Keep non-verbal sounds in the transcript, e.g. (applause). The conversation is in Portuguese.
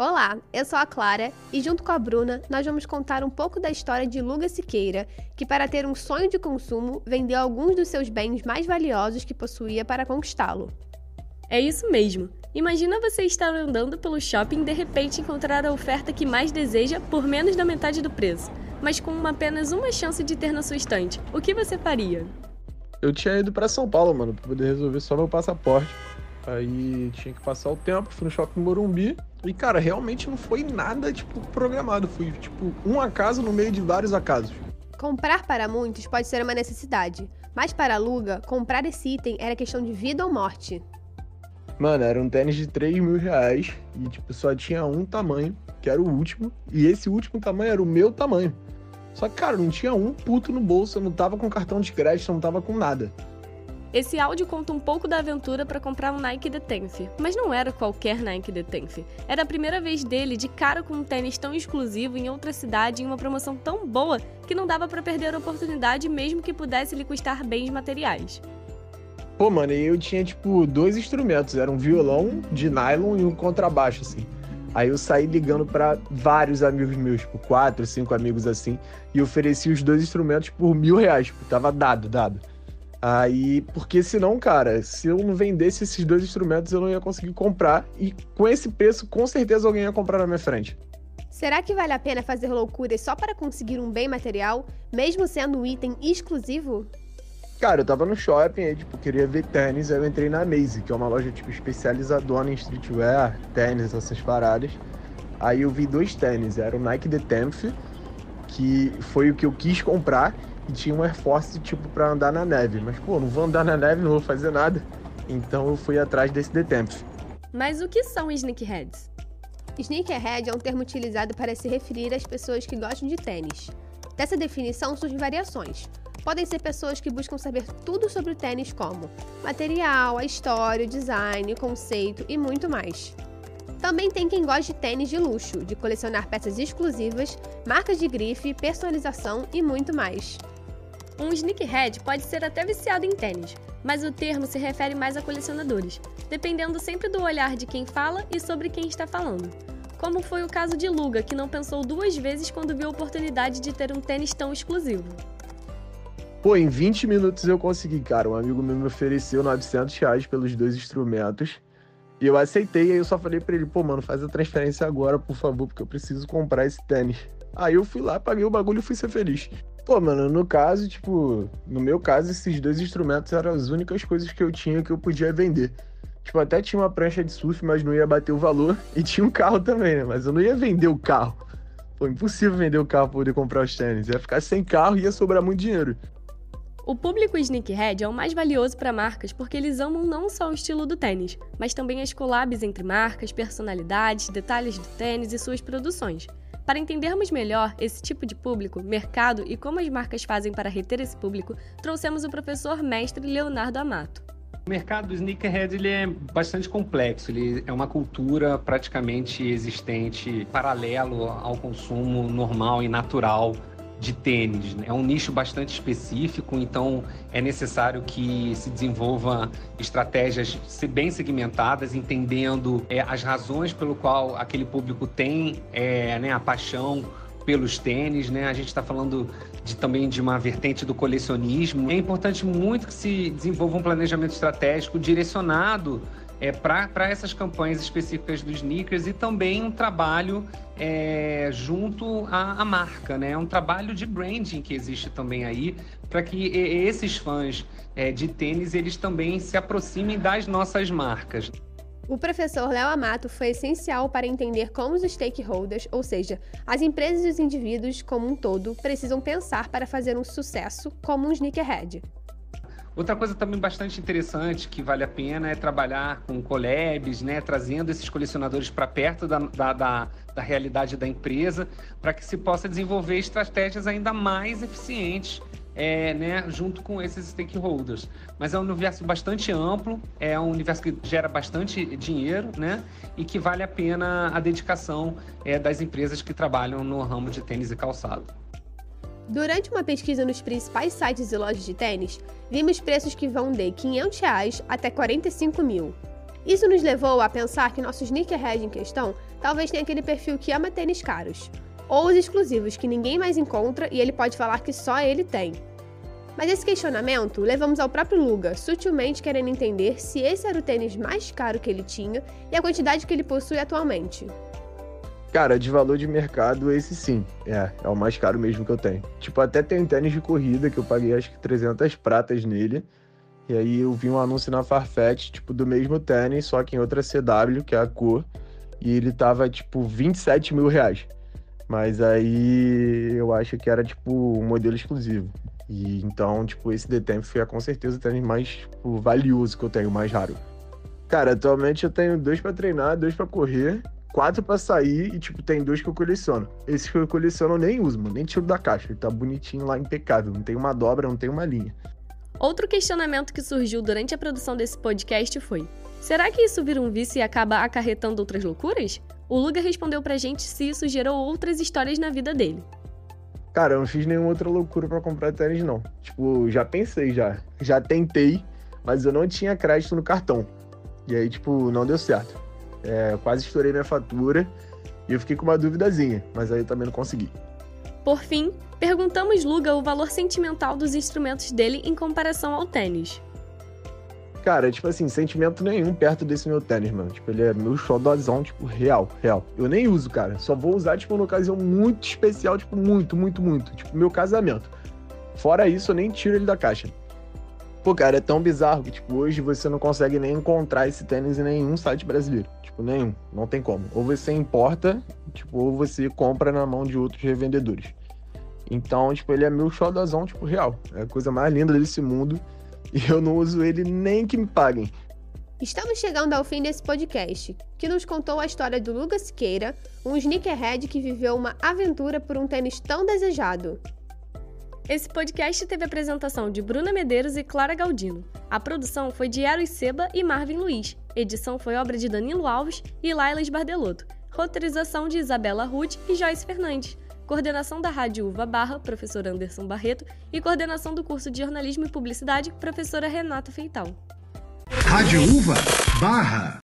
Olá, eu sou a Clara e junto com a Bruna nós vamos contar um pouco da história de Luga Siqueira, que para ter um sonho de consumo vendeu alguns dos seus bens mais valiosos que possuía para conquistá-lo. É isso mesmo. Imagina você estar andando pelo shopping e de repente encontrar a oferta que mais deseja por menos da metade do preço, mas com uma, apenas uma chance de ter na sua estante. O que você faria? Eu tinha ido para São Paulo, mano, para poder resolver só meu passaporte. Aí tinha que passar o tempo, fui no shopping Morumbi. E, cara, realmente não foi nada, tipo, programado. Foi, tipo, um acaso no meio de vários acasos. Comprar para muitos pode ser uma necessidade, mas para a Luga, comprar esse item era questão de vida ou morte. Mano, era um tênis de 3 mil reais e, tipo, só tinha um tamanho, que era o último, e esse último tamanho era o meu tamanho. Só que, cara, não tinha um puto no bolso, eu não tava com cartão de crédito, não tava com nada. Esse áudio conta um pouco da aventura para comprar um Nike The Tenth, mas não era qualquer Nike The Tenth. Era a primeira vez dele de cara com um tênis tão exclusivo em outra cidade em uma promoção tão boa que não dava para perder a oportunidade mesmo que pudesse lhe custar bens materiais. Pô, mano, eu tinha tipo dois instrumentos, era um violão de nylon e um contrabaixo assim. Aí eu saí ligando para vários amigos meus, tipo, quatro, cinco amigos assim, e ofereci os dois instrumentos por mil reais. Tipo, tava dado, dado. Aí, porque senão, cara, se eu não vendesse esses dois instrumentos, eu não ia conseguir comprar. E com esse preço, com certeza alguém ia comprar na minha frente. Será que vale a pena fazer loucuras só para conseguir um bem material, mesmo sendo um item exclusivo? Cara, eu tava no shopping, aí, tipo, queria ver tênis, aí eu entrei na Maze, que é uma loja, tipo, especializadona em streetwear, tênis, essas paradas. Aí eu vi dois tênis, era o Nike The Tenth, que foi o que eu quis comprar, e tinha um Air Force, tipo, pra andar na neve. Mas, pô, não vou andar na neve, não vou fazer nada. Então eu fui atrás desse Detemp. Mas o que são sneakerheads? Sneakerhead é um termo utilizado para se referir às pessoas que gostam de tênis. Dessa definição surgem variações. Podem ser pessoas que buscam saber tudo sobre o tênis, como material, a história, o design, o conceito e muito mais. Também tem quem gosta de tênis de luxo, de colecionar peças exclusivas, marcas de grife, personalização e muito mais. Um sneakerhead pode ser até viciado em tênis, mas o termo se refere mais a colecionadores, dependendo sempre do olhar de quem fala e sobre quem está falando. Como foi o caso de Luga, que não pensou duas vezes quando viu a oportunidade de ter um tênis tão exclusivo. Pô, em 20 minutos eu consegui, cara. Um amigo meu me ofereceu 900 reais pelos dois instrumentos. E eu aceitei, aí eu só falei pra ele, pô, mano, faz a transferência agora, por favor, porque eu preciso comprar esse tênis. Aí eu fui lá, paguei o bagulho e fui ser feliz. Pô, mano, no caso, tipo, no meu caso, esses dois instrumentos eram as únicas coisas que eu tinha que eu podia vender. Tipo, até tinha uma prancha de surf, mas não ia bater o valor. (laughs) E tinha um carro também, né? Mas eu não ia vender o carro. Pô, impossível vender o carro pra poder comprar os tênis. Ia ficar sem carro e ia sobrar muito dinheiro. O público sneakerhead é o mais valioso para marcas porque eles amam não só o estilo do tênis, mas também as collabs entre marcas, personalidades, detalhes do tênis e suas produções. Para entendermos melhor esse tipo de público, mercado e como as marcas fazem para reter esse público, trouxemos o professor mestre Leonardo Amato. O mercado do sneakerhead ele é bastante complexo, ele é uma cultura praticamente existente paralelo ao consumo normal e natural de tênis. Né? É um nicho bastante específico, então é necessário que se desenvolva estratégias bem segmentadas, entendendo é, as razões pelo qual aquele público tem é, né, a paixão pelos tênis, né? A gente está falando de, também de uma vertente do colecionismo. É importante muito que se desenvolva um planejamento estratégico direcionado é, para essas campanhas específicas dos sneakers e também um trabalho é, junto à, à, marca, né? Um trabalho de branding que existe também aí para que esses fãs é, de tênis eles também se aproximem das nossas marcas. O professor Léo Amato foi essencial para entender como os stakeholders, ou seja, as empresas e os indivíduos como um todo, precisam pensar para fazer um sucesso como um sneakerhead. Outra coisa também bastante interessante que vale a pena é trabalhar com collabs, né, trazendo esses colecionadores para perto da, da, da, da, realidade da empresa, para que se possa desenvolver estratégias ainda mais eficientes é, né, junto com esses stakeholders. Mas é um universo bastante amplo, é um universo que gera bastante dinheiro, né, e que vale a pena a dedicação é, das empresas que trabalham no ramo de tênis e calçado. Durante uma pesquisa nos principais sites e lojas de tênis, vimos preços que vão de 500 reais até R$ 45 mil. Isso nos levou a pensar que nosso sneakerhead em questão talvez tenha aquele perfil que ama tênis caros. Ou os exclusivos que ninguém mais encontra e ele pode falar que só ele tem. Mas esse questionamento levamos ao próprio Luga, sutilmente querendo entender se esse era o tênis mais caro que ele tinha e a quantidade que ele possui atualmente. Cara, de valor de mercado, esse sim. É, é o mais caro mesmo que eu tenho. Tipo, até tem um tênis de corrida que eu paguei acho que 300 pratas nele. E aí eu vi um anúncio na Farfetch, tipo, do mesmo tênis, só que em outra CW, que é a cor. E ele tava, tipo, 27 mil reais. Mas aí eu acho que era, tipo, um modelo exclusivo. E então, tipo, esse The foi com certeza o tênis mais tipo, valioso que eu tenho, mais raro. Cara, atualmente eu tenho dois para treinar, dois para correr, quatro para sair e, tipo, tem dois que eu coleciono. Esses que eu coleciono eu nem uso, mano, nem tiro da caixa. Ele tá bonitinho lá, impecável. Não tem uma dobra, não tem uma linha. Outro questionamento que surgiu durante a produção desse podcast foi: será que isso vira um vício e acaba acarretando outras loucuras? O Luga respondeu pra gente se isso gerou outras histórias na vida dele. Cara, eu não fiz nenhuma outra loucura para comprar tênis, não. Tipo, já pensei já. Já tentei, mas eu não tinha crédito no cartão. E aí, tipo, não deu certo. É, quase estourei minha fatura e eu fiquei com uma duvidazinha, mas aí eu também não consegui. Por fim, perguntamos Luga o valor sentimental dos instrumentos dele em comparação ao tênis. Cara, tipo assim, sentimento nenhum perto desse meu tênis, mano. Tipo, ele é meu xodózão, tipo, real, real. Eu nem uso, cara. Só vou usar, tipo, numa ocasião muito especial, tipo, muito, muito, muito. Tipo, meu casamento. Fora isso, eu nem tiro ele da caixa. Pô, cara, é tão bizarro que, tipo, hoje você não consegue nem encontrar esse tênis em nenhum site brasileiro. Tipo, nenhum. Não tem como. Ou você importa, tipo, ou você compra na mão de outros revendedores. Então, tipo, ele é meu xodózão, tipo, real. É a coisa mais linda desse mundo. (laughs) E eu não uso ele nem que me paguem. Estamos chegando ao fim desse podcast, que nos contou a história do Lucas Siqueira, um sneakerhead que viveu uma aventura por um tênis tão desejado. Esse podcast teve apresentação de Bruna Medeiros e Clara Galdino. A produção foi de Eros Seba e Marvin Luiz. Edição foi obra de Danilo Alves e Laila Bardelotto. Roteirização de Isabela Rude e Joyce Fernandes. Coordenação da Rádio Uva Barra, professor Anderson Barreto, e coordenação do curso de Jornalismo e Publicidade, professora Renata Feital. Rádio Uva Barra.